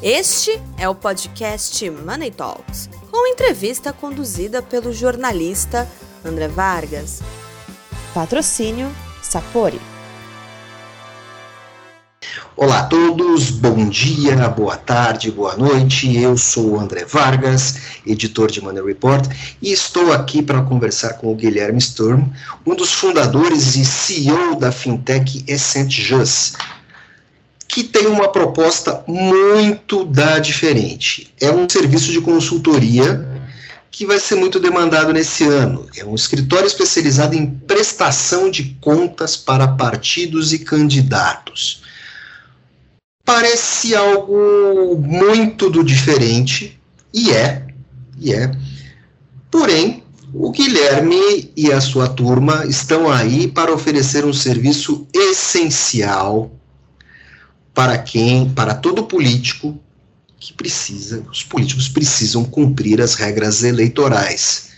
Este é o podcast Money Talks, com entrevista conduzida pelo jornalista André Vargas. Patrocínio Sapori. Olá a todos, bom dia, boa tarde, boa noite. Eu sou o André Vargas, editor de Money Report, e estou aqui para conversar com o Guilherme Sturm, um dos fundadores e CEO da fintech Essent Just, que tem uma proposta muito da diferente. É um serviço de consultoria que vai ser muito demandado nesse ano. É um escritório especializado em prestação de contas para partidos e candidatos. Parece algo muito do diferente, e é, e é. Porém, o Guilherme e a sua turma estão aí para oferecer um serviço essencial para quem, para todo político que precisa, os políticos precisam cumprir as regras eleitorais.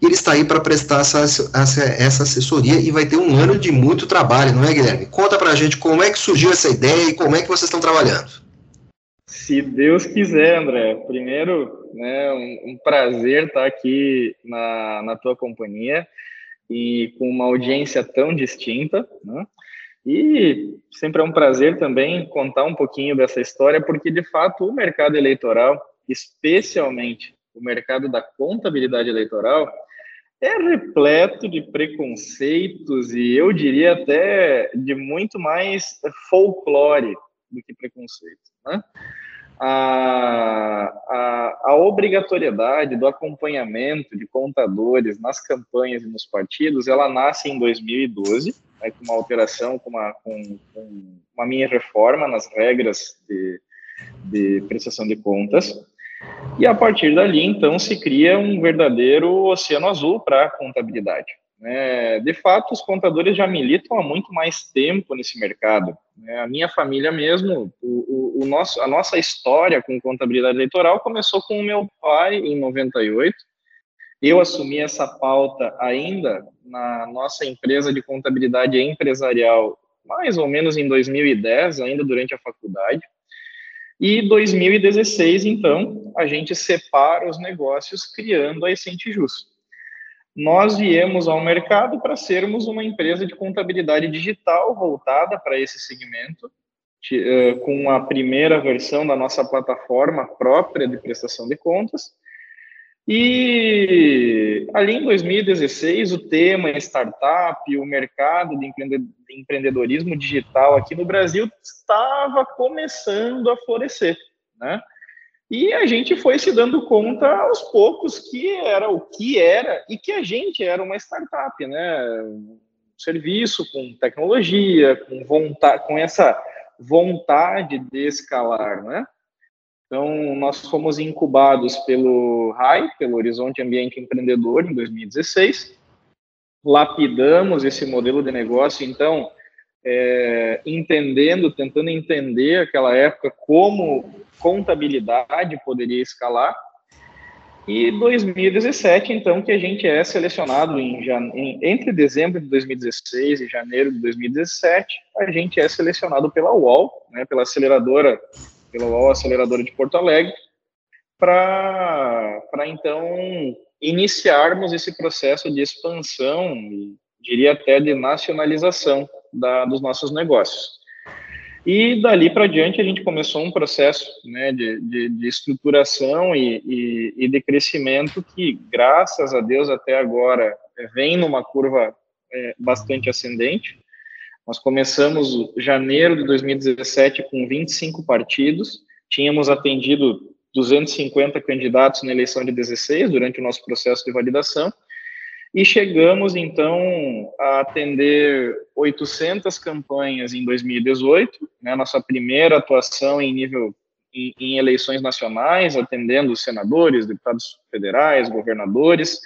E ele está aí para prestar essa, essa, assessoria e vai ter um ano de muito trabalho, não é, Guilherme? Conta para a gente como é que surgiu essa ideia e como é que vocês estão trabalhando. Se Deus quiser, André. Primeiro, né, um, um prazer estar aqui na, na tua companhia e com uma audiência tão distinta. Né? E sempre é um prazer também contar um pouquinho dessa história, porque de fato o mercado eleitoral, especialmente o mercado da contabilidade eleitoral, é repleto de preconceitos e eu diria até de muito mais folclore do que preconceito. Né? A, a, a, obrigatoriedade do acompanhamento de contadores nas campanhas e nos partidos, ela nasce em 2012, né, com uma alteração, com uma, com, com uma minha reforma nas regras de, de prestação de contas. E a partir dali, então, se cria um verdadeiro oceano azul para a contabilidade. É, de fato, os contadores já militam há muito mais tempo nesse mercado. É, a minha família mesmo, o, o, o, nosso, a nossa história com contabilidade eleitoral começou com o meu pai em 98, eu assumi essa pauta ainda na nossa empresa de contabilidade empresarial, mais ou menos em 2010, ainda durante a faculdade. E 2016, então, a gente separa os negócios criando a Essente Justo. Nós viemos ao mercado para sermos uma empresa de contabilidade digital voltada para esse segmento, eh, com a primeira versão da nossa plataforma própria de prestação de contas, e ali em 2016, o tema startup, o mercado de empreendedorismo digital aqui no Brasil estava começando a florescer, né? E a gente foi se dando conta aos poucos que era o que era e que a gente era uma startup, né? Um serviço com tecnologia, com vontade, com essa vontade de escalar, né? Então, nós fomos incubados pelo RAI, pelo Horizonte Ambiente Empreendedor, em 2016. Lapidamos esse modelo de negócio, então, é, entendendo, tentando entender aquela época como contabilidade poderia escalar. E 2017, então, que a gente é selecionado em, em, entre dezembro de 2016 e janeiro de 2017, a gente é selecionado pela UOL, né, pela aceleradora pela UOL Aceleradora de Porto Alegre, para então iniciarmos esse processo de expansão, diria até de nacionalização da, dos nossos negócios. E dali para diante a gente começou um processo né, de, de, de estruturação e, e, e, de crescimento que, graças a Deus, até agora vem numa curva é, bastante ascendente. Nós começamos janeiro de 2017 com 25 partidos, tínhamos atendido 250 candidatos na eleição de 16 durante o nosso processo de validação. E chegamos então a atender 800 campanhas em 2018, né, nossa primeira atuação em nível em, em eleições nacionais, atendendo senadores, deputados federais, governadores.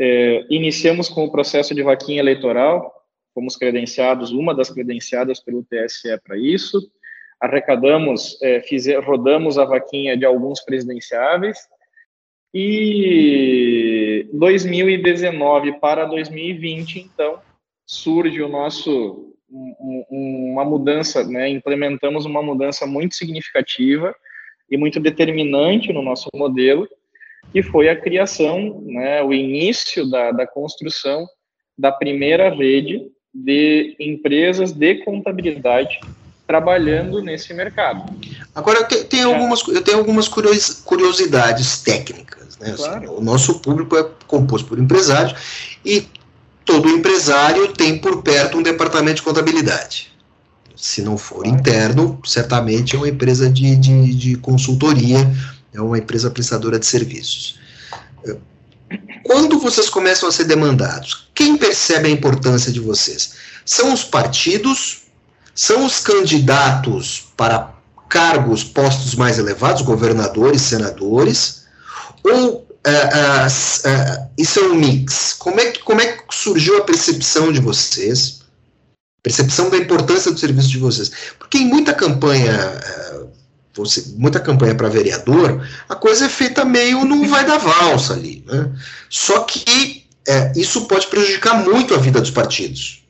É, iniciamos com o processo de vaquinha eleitoral, fomos credenciados, uma das credenciadas pelo TSE para isso, arrecadamos, é, fizer, rodamos a vaquinha de alguns presidenciáveis, e 2019 para 2020, então, surge o nosso, um, uma mudança, né, implementamos uma mudança muito significativa, e muito determinante no nosso modelo, que foi a criação, né, o início da, da construção da primeira rede de empresas de contabilidade trabalhando nesse mercado. Agora, eu tenho, algumas, eu tenho algumas curiosidades técnicas. Né? Assim, claro. Assim, o nosso público é composto por empresários e todo empresário tem por perto um departamento de contabilidade. Se não for interno, certamente é uma empresa de, de, de consultoria, é uma empresa prestadora de serviços. Quando vocês começam a ser demandados, quem percebe a importância de vocês? São os partidos? São os candidatos para cargos, postos mais elevados, governadores, senadores? Ou uh, isso é um mix? Como é, que, como é que surgiu a percepção de vocês? Percepção da importância do serviço de vocês? Porque em muita campanha você, muita campanha para vereador, a coisa é feita meio no vai da valsa ali. Né? Só que é, isso pode prejudicar muito a vida dos partidos.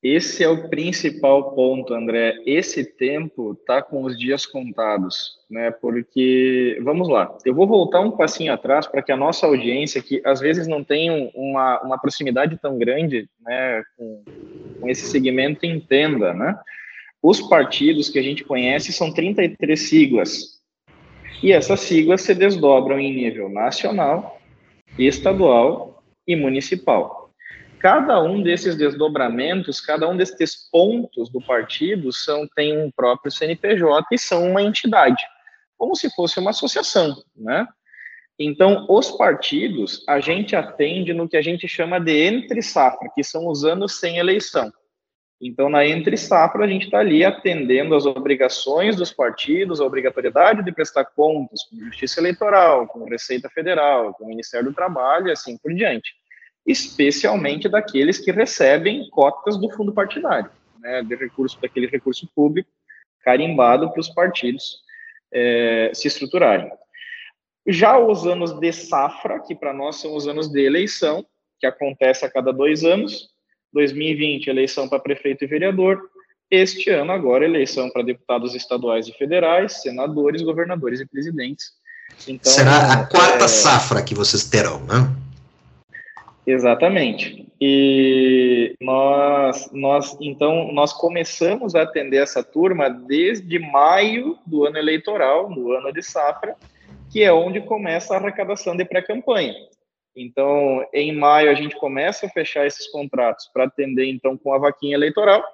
Esse é o principal ponto, André. Esse tempo está com os dias contados, né? Porque, vamos lá, eu vou voltar um passinho atrás para que a nossa audiência, que às vezes não tem uma, uma proximidade tão grande né, com, com esse segmento, entenda, né? Os partidos que a gente conhece são 33 siglas. E essas siglas se desdobram em nível nacional, estadual e municipal. Cada um desses desdobramentos, cada um desses pontos do partido são tem um próprio CNPJ e são uma entidade, como se fosse uma associação, né? Então, os partidos, a gente atende no que a gente chama de entre safra, que são os anos sem eleição. Então, na entre safra, a gente está ali atendendo às obrigações dos partidos, a obrigatoriedade de prestar contas com Justiça Eleitoral, com Receita Federal, com o Ministério do Trabalho e assim por diante. Especialmente daqueles que recebem cotas do fundo partidário, né, de recurso, daquele recurso público carimbado para os partidos é, se estruturarem. Já os anos de safra, que para nós são os anos de eleição, que acontece a cada dois anos, 2020, eleição para prefeito e vereador. Este ano, agora, eleição para deputados estaduais e federais, senadores, governadores e presidentes. Então, Será a quarta é... safra que vocês terão, né? Exatamente. E nós, nós, então, nós começamos a atender essa turma desde maio do ano eleitoral, no ano de safra, que é onde começa a arrecadação de pré-campanha. Então, em maio, a gente começa a fechar esses contratos para atender, então, com a vaquinha eleitoral.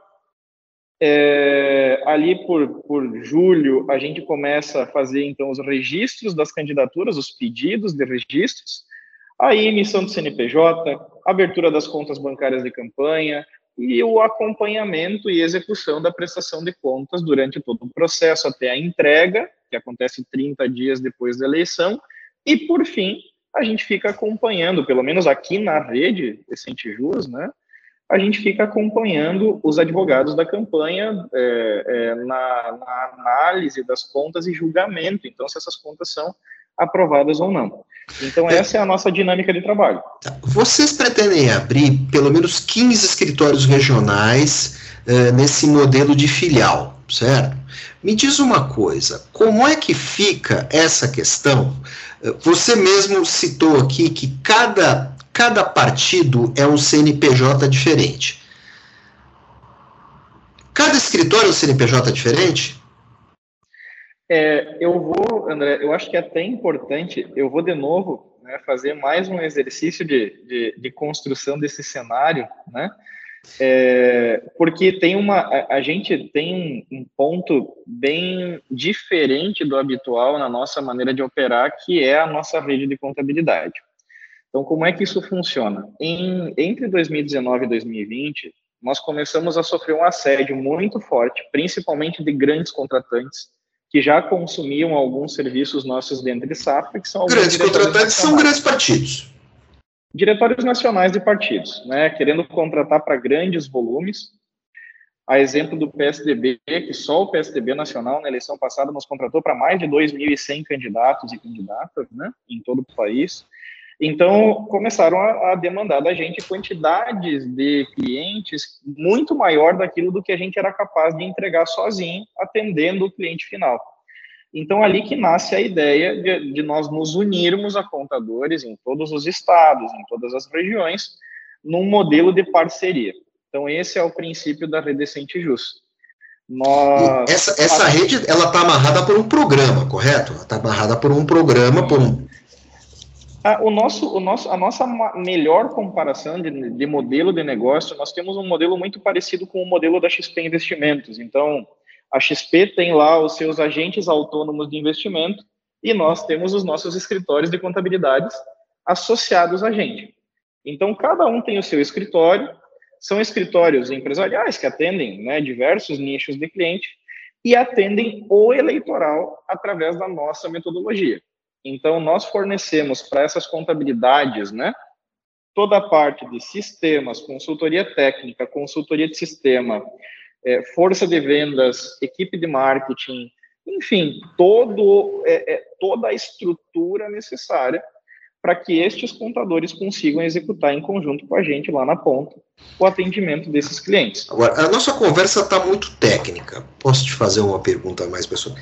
É, ali por, por julho, a gente começa a fazer, então, os registros das candidaturas, os pedidos de registros, a emissão do CNPJ, abertura das contas bancárias de campanha e o acompanhamento e execução da prestação de contas durante todo o processo, até a entrega, que acontece 30 dias depois da eleição, e, por fim, a gente fica acompanhando, pelo menos aqui na rede Decente Jus, né? A gente fica acompanhando os advogados da campanha é, é, na, na, análise das contas e julgamento. Então, se essas contas são aprovadas ou não. Então, essa é a nossa dinâmica de trabalho. Vocês pretendem abrir pelo menos 15 escritórios regionais é, nesse modelo de filial, certo? Me diz uma coisa, como é que fica essa questão você mesmo citou aqui que cada, cada partido é um CNPJ diferente. Cada escritório é um CNPJ diferente? É, eu vou, André, eu acho que é até importante, eu vou de novo né, fazer mais um exercício de, de, de construção desse cenário, né? É, porque tem uma, a, a gente tem um, um, ponto bem diferente do habitual na nossa maneira de operar, que é a nossa rede de contabilidade. Então, como é que isso funciona? Em, entre 2019 e 2020, nós começamos a sofrer um assédio muito forte, principalmente de grandes contratantes que já consumiam alguns serviços nossos dentro de safra, que são grandes contratantes são grandes partidos diretórios nacionais de partidos, né, querendo contratar para grandes volumes. A exemplo do PSDB, que só o PSDB nacional na eleição passada nos contratou para mais de 2.100 candidatos e candidatas, né, em todo o país. Então, começaram a, a, demandar da gente quantidades de clientes muito maior daquilo do que a gente era capaz de entregar sozinho, atendendo o cliente final. Então, ali que nasce a ideia de, de, nós nos unirmos a contadores em todos os estados, em todas as regiões, num modelo de parceria. Então, esse é o princípio da rede Decente Justo. Nós... Essa, essa rede, ela está amarrada por um programa, correto? Está amarrada por um programa, por um... Ah, o nosso, o nosso, a nossa melhor comparação de, de modelo de negócio, nós temos um modelo muito parecido com o modelo da XP Investimentos. Então, a XP tem lá os seus agentes autônomos de investimento e nós temos os nossos escritórios de contabilidades associados a gente. Então, cada um tem o seu escritório, são escritórios empresariais que atendem né, diversos nichos de cliente e atendem o eleitoral através da nossa metodologia. Então, nós fornecemos para essas contabilidades, né, toda a parte de sistemas, consultoria técnica, consultoria de sistema, é, força de vendas, equipe de marketing, enfim, todo, é, é, toda a estrutura necessária para que estes contadores consigam executar em conjunto com a gente lá na ponta o atendimento desses clientes. Agora, a nossa conversa está muito técnica. Posso te fazer uma pergunta mais, pessoal?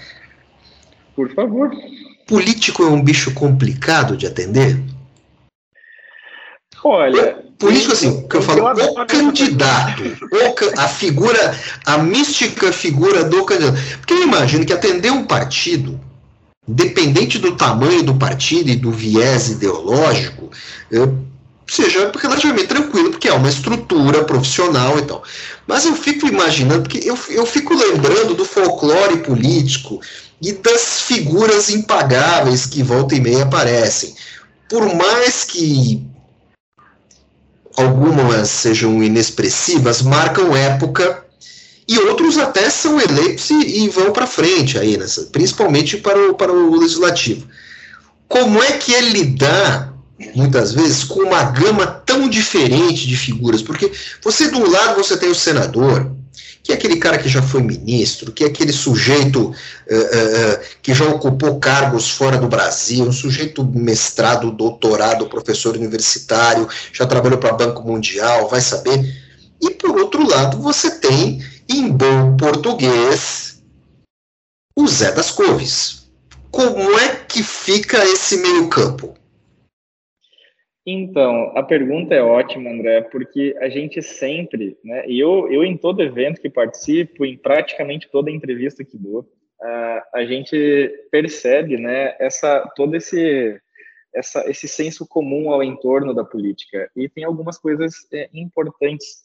Por favor. Político é um bicho complicado de atender? Olha. Político, assim, que eu falo, o candidato, o, a figura, a mística figura do candidato. Porque eu imagino que atender um partido dependente do tamanho do partido e do viés ideológico, seja relativamente tranquilo, porque é uma estrutura profissional e tal. Mas eu fico imaginando, porque eu, eu fico lembrando do folclore político e das figuras impagáveis que volta e meia aparecem. Por mais que algumas sejam inexpressivas, marcam época e outros até são eleitos e, e vão para frente aí, nessa, principalmente para o, para o legislativo. Como é que ele lidar, muitas vezes, com uma gama tão diferente de figuras? Porque você, de um lado, você tem o senador, que é aquele cara que já foi ministro, que é aquele sujeito uh, uh, que já ocupou cargos fora do Brasil, um sujeito mestrado, doutorado, professor universitário, já trabalhou para Banco Mundial, vai saber. E por outro lado, você tem em bom português, o Zé das Couves. Como é que fica esse meio-campo? Então, a pergunta é ótima, André, porque a gente sempre, né, e eu, eu em todo evento que participo, em praticamente toda entrevista que dou, a gente percebe, né, essa, todo esse, essa, esse senso comum ao entorno da política. E tem algumas coisas é, importantes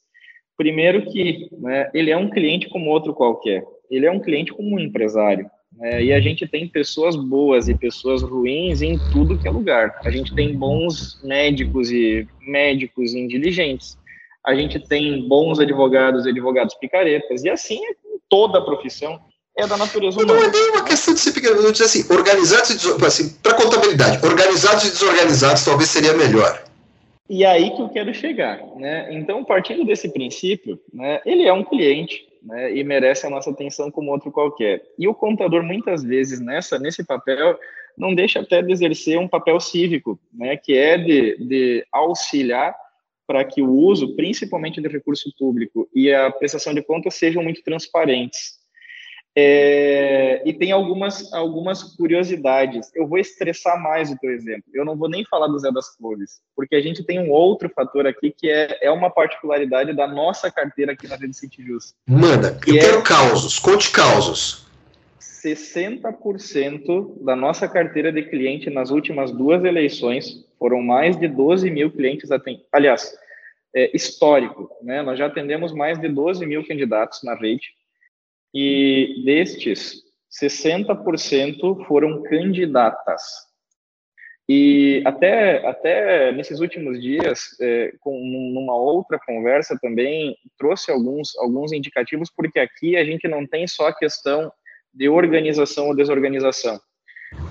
Primeiro que né, ele é um cliente como outro qualquer. Ele é um cliente como um empresário. Né, e a gente tem pessoas boas e pessoas ruins em tudo que é lugar. A gente tem bons médicos e médicos indiligentes. A gente tem bons advogados e advogados picaretas. E assim é com toda a profissão. É da natureza humana. Não é nem uma questão de ser picareta. assim, organizados e assim, para contabilidade, organizados e desorganizados talvez seria melhor. E aí que eu quero chegar, né? Então, partindo desse princípio, né, ele é um cliente, né, e merece a nossa atenção como outro qualquer. E o contador muitas vezes nessa nesse papel não deixa até de exercer um papel cívico, né, que é de, de auxiliar para que o uso, principalmente de recurso público e a prestação de contas sejam muito transparentes. É, e tem algumas, algumas curiosidades. Eu vou estressar mais o teu exemplo. Eu não vou nem falar do Zé das Flores, porque a gente tem um outro fator aqui que é, é uma particularidade da nossa carteira aqui na Rede City Justo. Manda, eu é quero causos, conte causos. 60% da nossa carteira de cliente nas últimas duas eleições foram mais de 12 mil clientes atendidos. Aliás, é, histórico, né? Nós já atendemos mais de 12 mil candidatos na rede e destes, 60% foram candidatas. E até, até nesses últimos dias, é, com, numa outra conversa também, trouxe alguns, alguns indicativos, porque aqui a gente não tem só a questão de organização ou desorganização.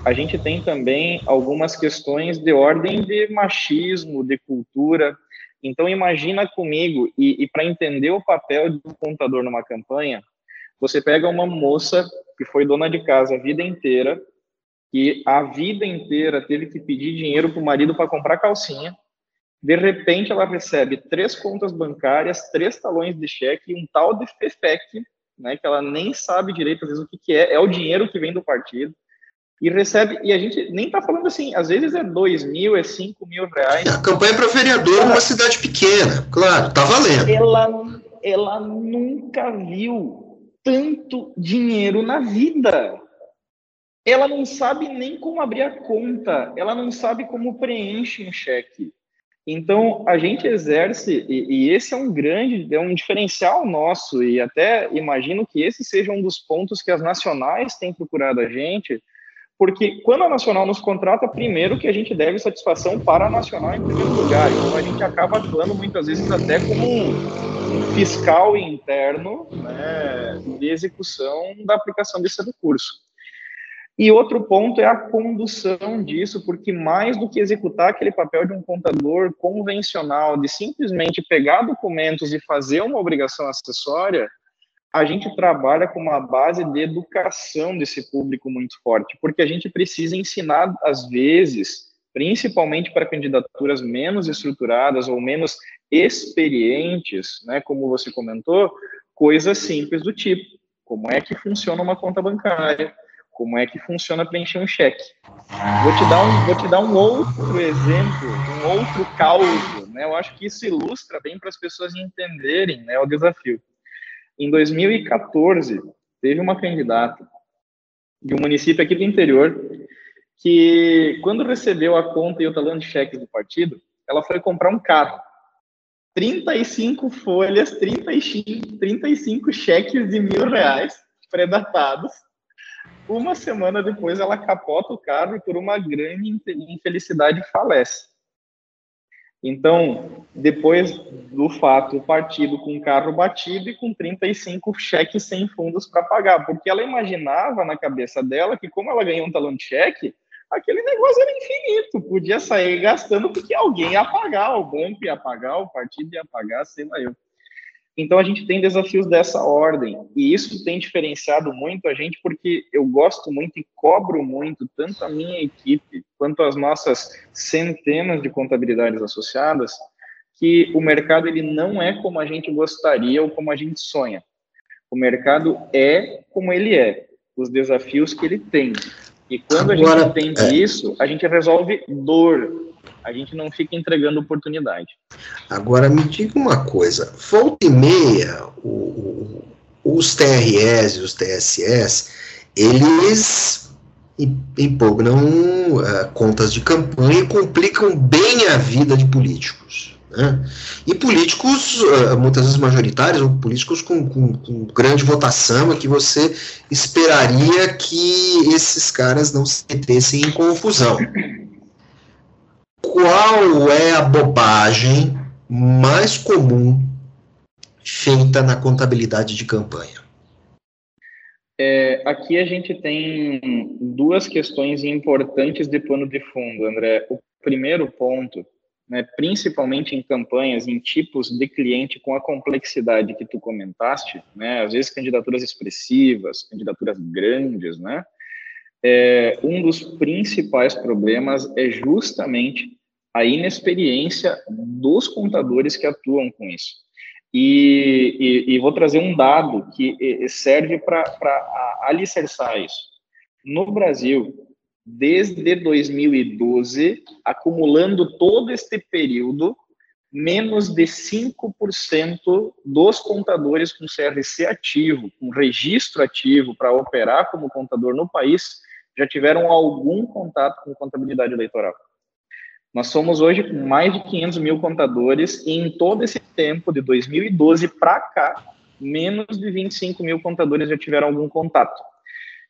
A gente tem também algumas questões de ordem de machismo, de cultura. Então, imagina comigo, e, e para entender o papel do contador numa campanha, você pega uma moça que foi dona de casa a vida inteira, que a vida inteira teve que pedir dinheiro para o marido para comprar calcinha. De repente, ela recebe três contas bancárias, três talões de cheque e um tal de FEFEC, né, que ela nem sabe direito, às vezes, o que, que é. É o dinheiro que vem do partido. e recebe, e a gente nem tá falando assim, às vezes é dois mil, é cinco mil reais. A campanha para vereador numa cidade pequena, claro, tá valendo. Ela, ela nunca viu tanto dinheiro na vida. Ela não sabe nem como abrir a conta, ela não sabe como preenche um cheque. Então, a gente exerce, e, e, esse é um grande, é um diferencial nosso, e até imagino que esse seja um dos pontos que as nacionais têm procurado a gente, porque quando a Nacional nos contrata, primeiro que a gente deve satisfação para a Nacional em primeiro lugar. Então a gente acaba atuando muitas vezes até como fiscal interno né, de execução da aplicação desse recurso. E outro ponto é a condução disso, porque mais do que executar aquele papel de um contador convencional, de simplesmente pegar documentos e fazer uma obrigação acessória, a gente trabalha com uma base de educação desse público muito forte, porque a gente precisa ensinar, às vezes, principalmente para candidaturas menos estruturadas ou menos experientes, né, como você comentou, coisas simples do tipo, como é que funciona uma conta bancária, como é que funciona preencher um cheque. Vou te dar um, vou te dar um outro exemplo, um outro caso, né? Eu acho que isso ilustra bem para as pessoas entenderem, né, o desafio. Em 2014, teve uma candidata de um município aqui do interior que, quando recebeu a conta e o talão de cheques do partido, ela foi comprar um carro. 35 folhas, 35, 35 cheques de mil reais predatados. Uma semana depois, ela capota o carro e, por uma grande infelicidade, falece. Então, depois do fato, o partido com o carro batido e com 35 cheques sem fundos para pagar, porque ela imaginava na cabeça dela que, como ela ganhou um talão de cheque, aquele negócio era infinito, podia sair gastando porque alguém ia pagar, o banco ia pagar, o partido ia pagar, sei lá eu. Então a gente tem desafios dessa ordem e isso tem diferenciado muito a gente porque eu gosto muito e cobro muito tanto a minha equipe quanto as nossas centenas de contabilidades associadas que o mercado ele não é como a gente gostaria ou como a gente sonha. O mercado é como ele é, os desafios que ele tem. E quando Agora, a gente entende é... isso, a gente resolve dor, a gente não fica entregando oportunidade. Agora, me diga uma coisa: volta e meia, o, o, os TRS e os TSS, eles impugnam uh, contas de campanha e complicam bem a vida de políticos. Né? E políticos, uh, muitas vezes majoritários, ou políticos com, com, com, grande votação, é que você esperaria que esses caras não se metessem em confusão qual é a bobagem mais comum feita na contabilidade de campanha? É, aqui a gente tem duas questões importantes de pano de fundo, André. O primeiro ponto, né, principalmente em campanhas, em tipos de cliente com a complexidade que tu comentaste, né, às vezes candidaturas expressivas, candidaturas grandes, né, é, um dos principais problemas é justamente a inexperiência dos contadores que atuam com isso. E, e, e vou trazer um dado que serve para alicerçar isso. No Brasil, desde 2012, acumulando todo este período, menos de 5% dos contadores com CRC ativo, com registro ativo para operar como contador no país, já tiveram algum contato com contabilidade eleitoral. Nós somos hoje com mais de 500 mil contadores e em todo esse tempo, de 2012 para cá, menos de 25 mil contadores já tiveram algum contato.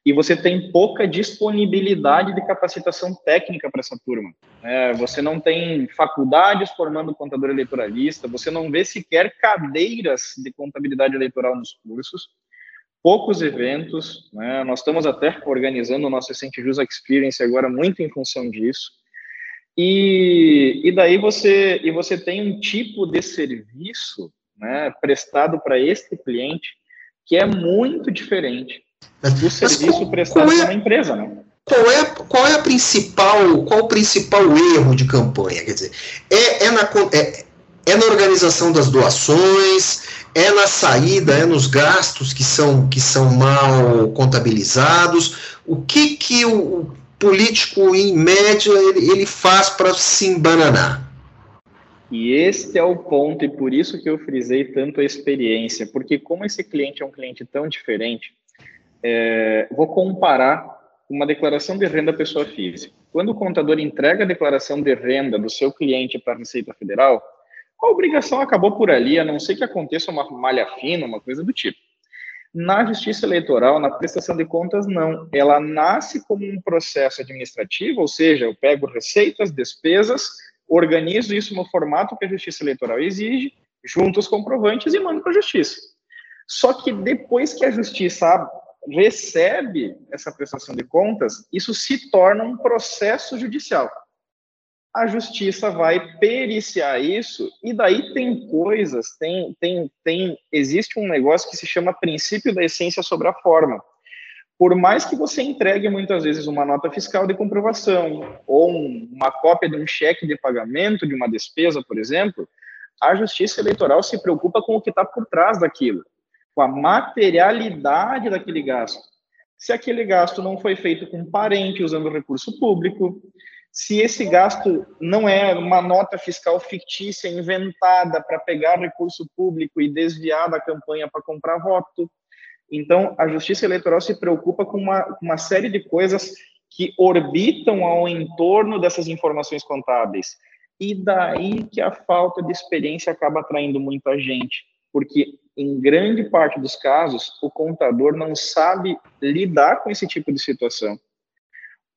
E você tem pouca disponibilidade de capacitação técnica para essa turma. É, você não tem faculdades formando contador eleitoralista, você não vê sequer cadeiras de contabilidade eleitoral nos cursos, poucos eventos. Né? Nós estamos até organizando o nosso Recente Jus Experience agora muito em função disso. E, e daí você, e você tem um tipo de serviço né, prestado para este cliente que é muito diferente do serviço qual, prestado é, para uma empresa, né? Qual é, qual é a principal, qual o principal erro de campanha? Quer dizer, é, é, na, é, é na organização das doações, É na saída, é nos gastos que são, que são mal contabilizados? O que, que o político, em média, ele, ele faz para se embananar? E este é o ponto, e por isso que eu frisei tanto a experiência, porque como esse cliente é um cliente tão diferente, é, vou comparar uma declaração de renda pessoa física. Quando o contador entrega a declaração de renda do seu cliente para a Receita Federal, a obrigação acabou por ali, a não ser que aconteça uma malha fina, uma coisa do tipo. Na justiça eleitoral, na prestação de contas, não. Ela nasce como um processo administrativo, ou seja, eu pego receitas, despesas, organizo isso no formato que a justiça eleitoral exige, junto os comprovantes e mando para a justiça. Só que depois que a justiça recebe essa prestação de contas, isso se torna um processo judicial. A justiça vai periciar isso e daí tem coisas, tem, tem, tem, existe um negócio que se chama princípio da essência sobre a forma. Por mais que você entregue muitas vezes uma nota fiscal de comprovação ou um, uma cópia de um cheque de pagamento de uma despesa, por exemplo, a justiça eleitoral se preocupa com o que está por trás daquilo com a materialidade daquele gasto. Se aquele gasto não foi feito com um parente usando recurso público, se esse gasto não é uma nota fiscal fictícia inventada para pegar recurso público e desviar da campanha para comprar voto. Então, a Justiça Eleitoral se preocupa com uma, uma série de coisas que orbitam ao entorno dessas informações contábeis. E daí que a falta de experiência acaba atraindo muita gente, porque em grande parte dos casos, o contador não sabe lidar com esse tipo de situação.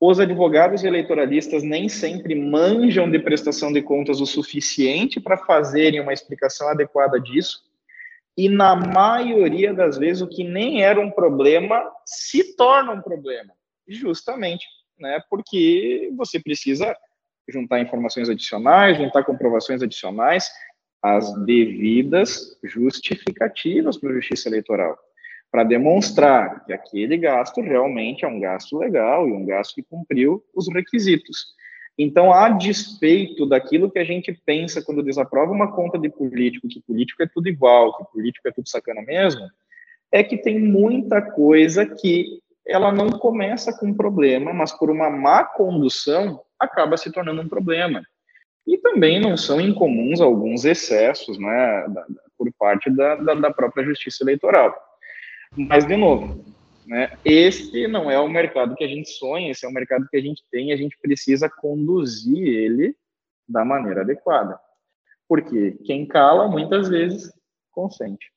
Os advogados eleitoralistas nem sempre manjam de prestação de contas o suficiente para fazerem uma explicação adequada disso, e na maioria das vezes o que nem era um problema se torna um problema, justamente, né? Porque você precisa juntar informações adicionais, juntar comprovações adicionais, as devidas justificativas para a justiça eleitoral, para demonstrar que aquele gasto realmente é um gasto legal e um gasto que cumpriu os requisitos. Então, a despeito daquilo que a gente pensa quando desaprova uma conta de político, que político é tudo igual, que político é tudo sacana mesmo, é que tem muita coisa que ela não começa com um problema, mas por uma má condução acaba se tornando um problema. E também não são incomuns alguns excessos né, da, por parte da, da, da, própria justiça eleitoral. Mas, de novo, né, este não é o mercado que a gente sonha, esse é o mercado que a gente tem e a gente precisa conduzir ele da maneira adequada. Porque quem cala, muitas vezes, consente.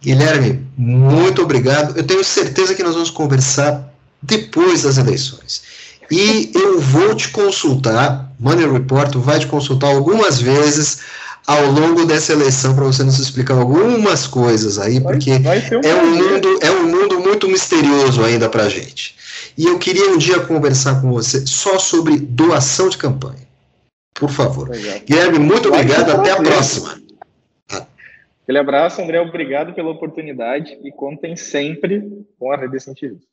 Guilherme, muito obrigado. Eu tenho certeza que nós vamos conversar depois das eleições. E eu vou te consultar, Money Report vai te consultar algumas vezes ao longo dessa eleição para você nos explicar algumas coisas aí, porque vai, vai um é, um mundo, é um mundo muito misterioso ainda para a gente. E eu queria um dia conversar com você só sobre doação de campanha. Por favor. Legal. Guilherme, muito obrigado. Até a próxima. Aquele abraço, André. Obrigado pela oportunidade e contem sempre com a Rede Científica.